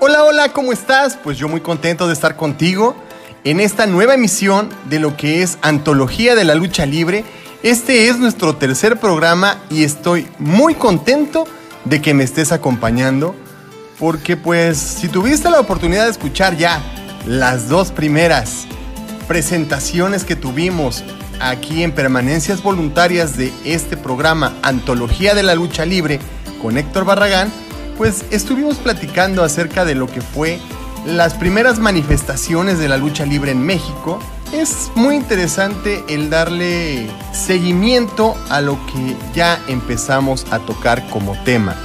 Hola, hola, ¿cómo estás? Pues yo muy contento de estar contigo en esta nueva emisión de lo que es Antología de la Lucha Libre. Este es nuestro tercer programa y estoy muy contento de que me estés acompañando porque pues si tuviste la oportunidad de escuchar ya las dos primeras presentaciones que tuvimos aquí en permanencias voluntarias de este programa Antología de la Lucha Libre con Héctor Barragán, pues estuvimos platicando acerca de lo que fue las primeras manifestaciones de la lucha libre en México. Es muy interesante el darle seguimiento a lo que ya empezamos a tocar como tema,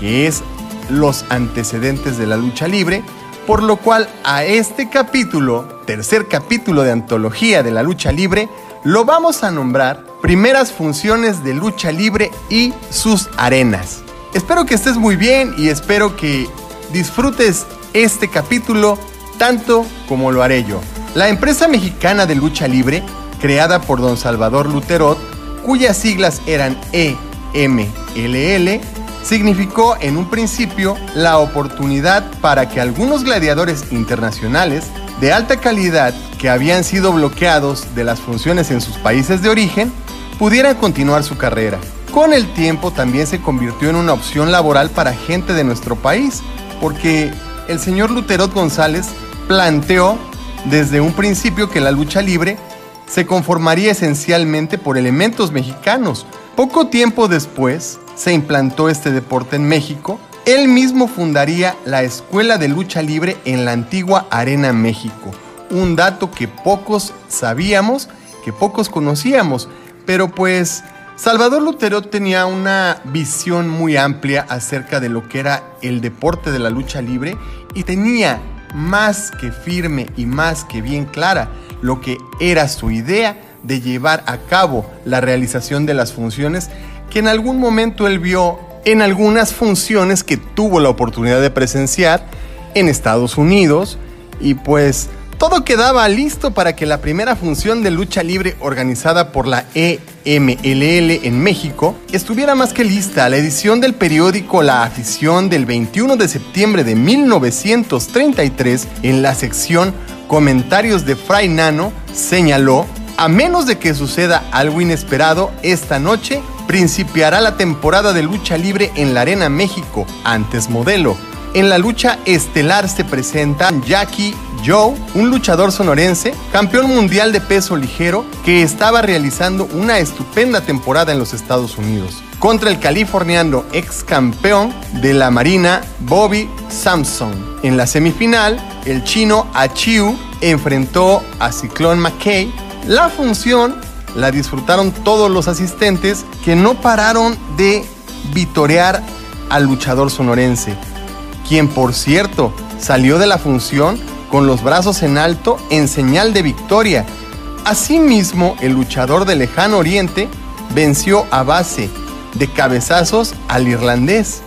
que es los antecedentes de la lucha libre, por lo cual a este capítulo, tercer capítulo de antología de la lucha libre, lo vamos a nombrar Primeras funciones de lucha libre y sus arenas. Espero que estés muy bien y espero que disfrutes este capítulo tanto como lo haré yo. La empresa mexicana de lucha libre, creada por don Salvador Luterot, cuyas siglas eran EMLL, significó en un principio la oportunidad para que algunos gladiadores internacionales de alta calidad que habían sido bloqueados de las funciones en sus países de origen pudieran continuar su carrera. Con el tiempo también se convirtió en una opción laboral para gente de nuestro país, porque el señor Luterot González planteó desde un principio que la lucha libre se conformaría esencialmente por elementos mexicanos. Poco tiempo después se implantó este deporte en México. Él mismo fundaría la Escuela de Lucha Libre en la antigua Arena México. Un dato que pocos sabíamos, que pocos conocíamos, pero pues Salvador Lutero tenía una visión muy amplia acerca de lo que era el deporte de la lucha libre y tenía más que firme y más que bien clara lo que era su idea de llevar a cabo la realización de las funciones que en algún momento él vio en algunas funciones que tuvo la oportunidad de presenciar en Estados Unidos y pues todo quedaba listo para que la primera función de lucha libre organizada por la EMLL en México estuviera más que lista. La edición del periódico La Afición del 21 de septiembre de 1933 en la sección Comentarios de Fray Nano señaló, a menos de que suceda algo inesperado, esta noche principiará la temporada de lucha libre en la Arena México, antes modelo. En la lucha estelar se presenta Jackie Joe, un luchador sonorense, campeón mundial de peso ligero, que estaba realizando una estupenda temporada en los Estados Unidos, contra el californiano ex campeón de la Marina, Bobby Samson. En la semifinal, el chino Achiu enfrentó a Ciclón McKay. La función la disfrutaron todos los asistentes que no pararon de vitorear al luchador sonorense quien por cierto salió de la función con los brazos en alto en señal de victoria. Asimismo, el luchador de lejano oriente venció a base de cabezazos al irlandés.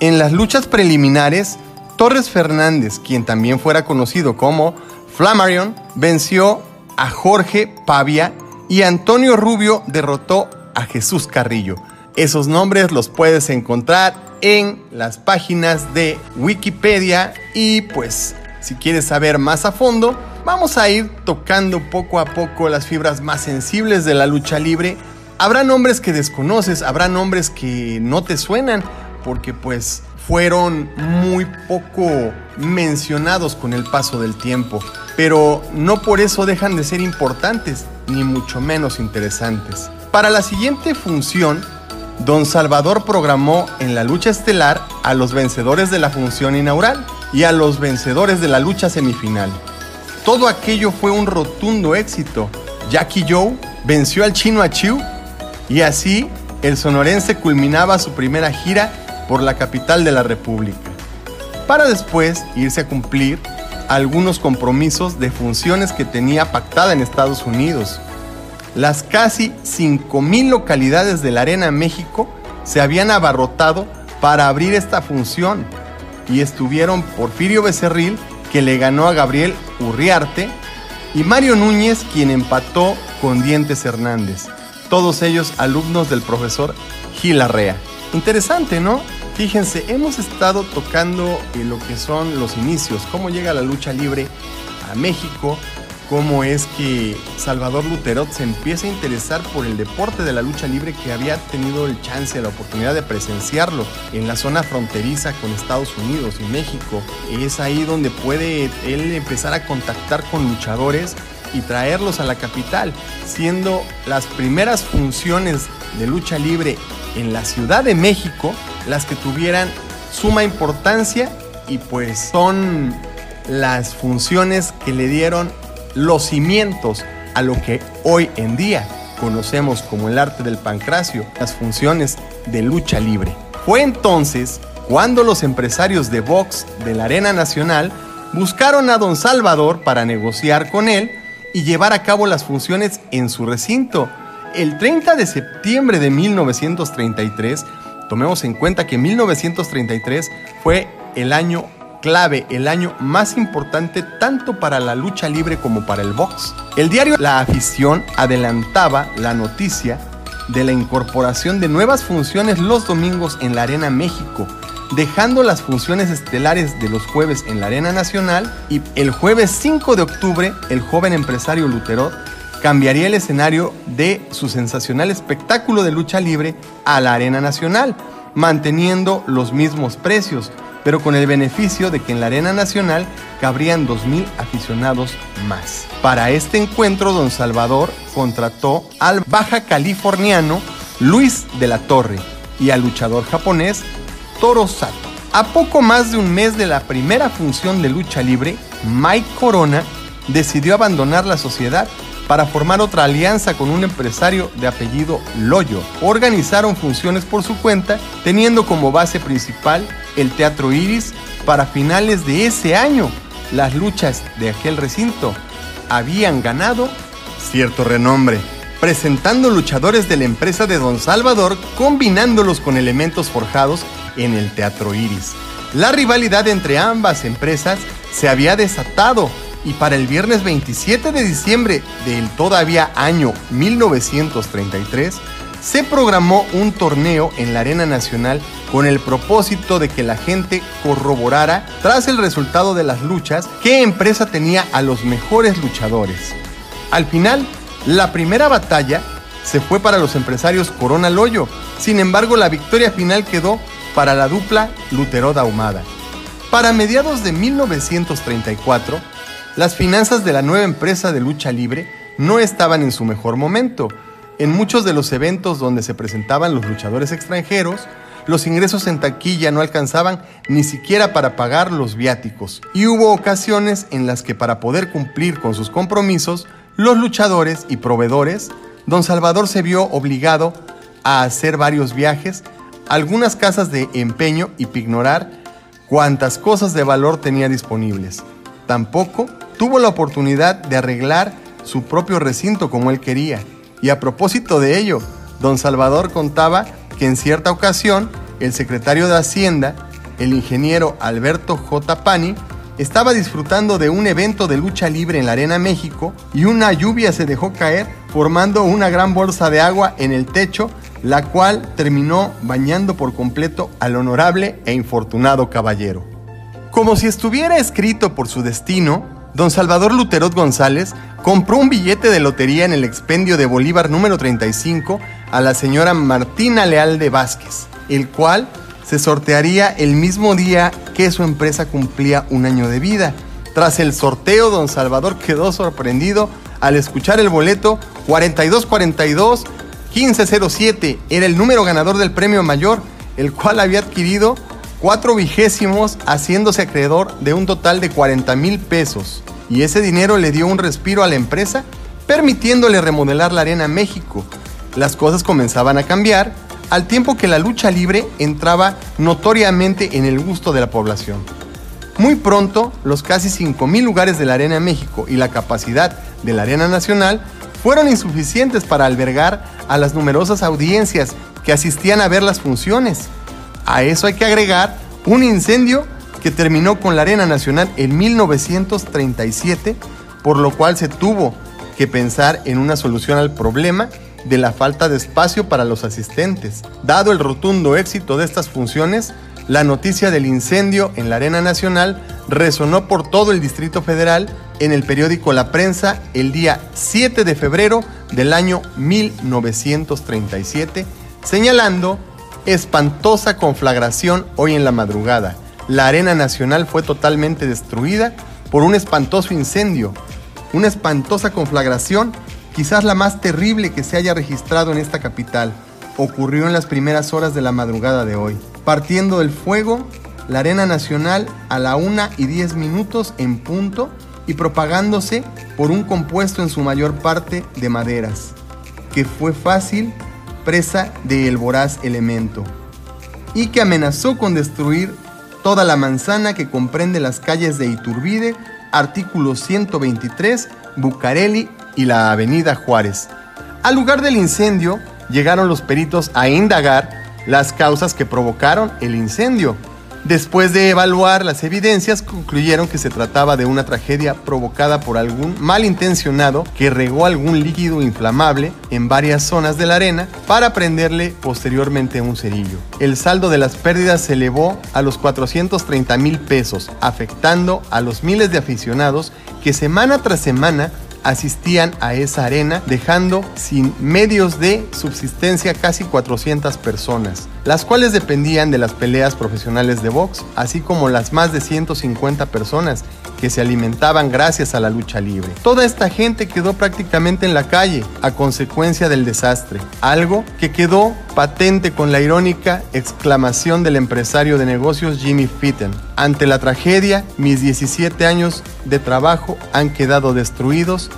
En las luchas preliminares, Torres Fernández, quien también fuera conocido como Flammarion, venció a Jorge Pavia y Antonio Rubio derrotó a Jesús Carrillo. Esos nombres los puedes encontrar en las páginas de Wikipedia y pues si quieres saber más a fondo, vamos a ir tocando poco a poco las fibras más sensibles de la lucha libre. Habrá nombres que desconoces, habrá nombres que no te suenan porque pues fueron muy poco mencionados con el paso del tiempo, pero no por eso dejan de ser importantes, ni mucho menos interesantes. Para la siguiente función Don Salvador programó en la lucha estelar a los vencedores de la función inaugural y a los vencedores de la lucha semifinal. Todo aquello fue un rotundo éxito. Jackie Joe venció al chino Achiu y así el sonorense culminaba su primera gira por la capital de la República, para después irse a cumplir algunos compromisos de funciones que tenía pactada en Estados Unidos las casi 5.000 localidades de la Arena México se habían abarrotado para abrir esta función y estuvieron Porfirio Becerril, que le ganó a Gabriel Urriarte, y Mario Núñez, quien empató con Dientes Hernández. todos ellos alumnos del profesor Gil Arrea. Interesante, ¿no? Fíjense, hemos estado tocando lo que son los inicios, cómo llega la lucha libre a México, cómo es que Salvador Luterot se empieza a interesar por el deporte de la lucha libre que había tenido el chance, la oportunidad de presenciarlo en la zona fronteriza con Estados Unidos y México. Es ahí donde puede él empezar a contactar con luchadores y traerlos a la capital, siendo las primeras funciones de lucha libre en la Ciudad de México las que tuvieran suma importancia y pues son las funciones que le dieron los cimientos a lo que hoy en día conocemos como el arte del pancracio, las funciones de lucha libre. Fue entonces cuando los empresarios de box de la Arena Nacional buscaron a don Salvador para negociar con él y llevar a cabo las funciones en su recinto. El 30 de septiembre de 1933, tomemos en cuenta que 1933 fue el año clave, el año más importante tanto para la lucha libre como para el box. El diario La Afición adelantaba la noticia de la incorporación de nuevas funciones los domingos en la Arena México, dejando las funciones estelares de los jueves en la Arena Nacional y el jueves 5 de octubre el joven empresario Lutero cambiaría el escenario de su sensacional espectáculo de lucha libre a la Arena Nacional, manteniendo los mismos precios, pero con el beneficio de que en la Arena Nacional cabrían 2.000 aficionados más. Para este encuentro, don Salvador contrató al baja californiano Luis de la Torre y al luchador japonés Toro Sato. A poco más de un mes de la primera función de lucha libre, Mike Corona decidió abandonar la sociedad para formar otra alianza con un empresario de apellido Loyo. Organizaron funciones por su cuenta, teniendo como base principal el Teatro Iris para finales de ese año. Las luchas de aquel recinto habían ganado cierto renombre, presentando luchadores de la empresa de Don Salvador combinándolos con elementos forjados en el Teatro Iris. La rivalidad entre ambas empresas se había desatado y para el viernes 27 de diciembre del todavía año 1933 se programó un torneo en la Arena Nacional con el propósito de que la gente corroborara tras el resultado de las luchas qué empresa tenía a los mejores luchadores. Al final, la primera batalla se fue para los empresarios Corona Loyo, sin embargo la victoria final quedó para la dupla Lutero Ahumada. Para mediados de 1934, las finanzas de la nueva empresa de lucha libre no estaban en su mejor momento. En muchos de los eventos donde se presentaban los luchadores extranjeros, los ingresos en taquilla no alcanzaban ni siquiera para pagar los viáticos. Y hubo ocasiones en las que para poder cumplir con sus compromisos, los luchadores y proveedores, don Salvador se vio obligado a hacer varios viajes, algunas casas de empeño y pignorar cuántas cosas de valor tenía disponibles. Tampoco tuvo la oportunidad de arreglar su propio recinto como él quería. Y a propósito de ello, don Salvador contaba que en cierta ocasión el secretario de Hacienda, el ingeniero Alberto J. Pani, estaba disfrutando de un evento de lucha libre en la Arena México y una lluvia se dejó caer formando una gran bolsa de agua en el techo, la cual terminó bañando por completo al honorable e infortunado caballero. Como si estuviera escrito por su destino, don Salvador Luterot González compró un billete de lotería en el expendio de Bolívar número 35 a la señora Martina Leal de Vázquez, el cual se sortearía el mismo día que su empresa cumplía un año de vida. Tras el sorteo, don Salvador quedó sorprendido al escuchar el boleto 4242 1507. Era el número ganador del premio mayor, el cual había adquirido cuatro vigésimos haciéndose acreedor de un total de 40 mil pesos. Y ese dinero le dio un respiro a la empresa, permitiéndole remodelar la Arena México. Las cosas comenzaban a cambiar al tiempo que la lucha libre entraba notoriamente en el gusto de la población. Muy pronto, los casi 5.000 lugares de la Arena México y la capacidad de la Arena Nacional fueron insuficientes para albergar a las numerosas audiencias que asistían a ver las funciones. A eso hay que agregar un incendio que terminó con la Arena Nacional en 1937, por lo cual se tuvo que pensar en una solución al problema de la falta de espacio para los asistentes. Dado el rotundo éxito de estas funciones, la noticia del incendio en la Arena Nacional resonó por todo el Distrito Federal en el periódico La Prensa el día 7 de febrero del año 1937, señalando espantosa conflagración hoy en la madrugada. La Arena Nacional fue totalmente destruida por un espantoso incendio, una espantosa conflagración, quizás la más terrible que se haya registrado en esta capital. Ocurrió en las primeras horas de la madrugada de hoy. Partiendo del fuego, la Arena Nacional a la 1 y 10 minutos en punto y propagándose por un compuesto en su mayor parte de maderas, que fue fácil presa del voraz elemento, y que amenazó con destruir toda la manzana que comprende las calles de Iturbide, artículo 123, Bucareli y la avenida Juárez. Al lugar del incendio llegaron los peritos a indagar las causas que provocaron el incendio Después de evaluar las evidencias, concluyeron que se trataba de una tragedia provocada por algún malintencionado que regó algún líquido inflamable en varias zonas de la arena para prenderle posteriormente un cerillo. El saldo de las pérdidas se elevó a los 430 mil pesos, afectando a los miles de aficionados que semana tras semana asistían a esa arena, dejando sin medios de subsistencia casi 400 personas, las cuales dependían de las peleas profesionales de box, así como las más de 150 personas que se alimentaban gracias a la lucha libre. Toda esta gente quedó prácticamente en la calle a consecuencia del desastre, algo que quedó patente con la irónica exclamación del empresario de negocios Jimmy Fitton. Ante la tragedia, mis 17 años de trabajo han quedado destruidos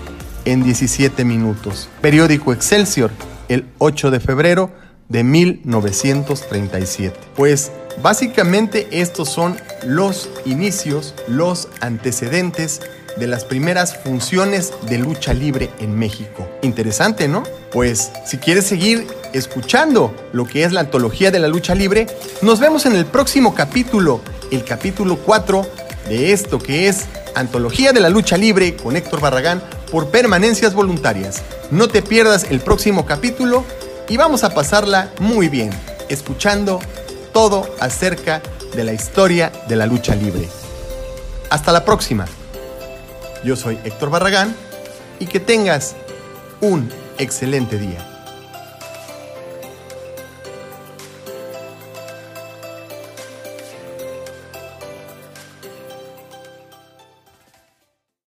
en 17 minutos. Periódico Excelsior, el 8 de febrero de 1937. Pues básicamente estos son los inicios, los antecedentes de las primeras funciones de lucha libre en México. Interesante, ¿no? Pues si quieres seguir escuchando lo que es la antología de la lucha libre, nos vemos en el próximo capítulo, el capítulo 4 de esto que es Antología de la Lucha Libre con Héctor Barragán por permanencias voluntarias. No te pierdas el próximo capítulo y vamos a pasarla muy bien, escuchando todo acerca de la historia de la lucha libre. Hasta la próxima. Yo soy Héctor Barragán y que tengas un excelente día.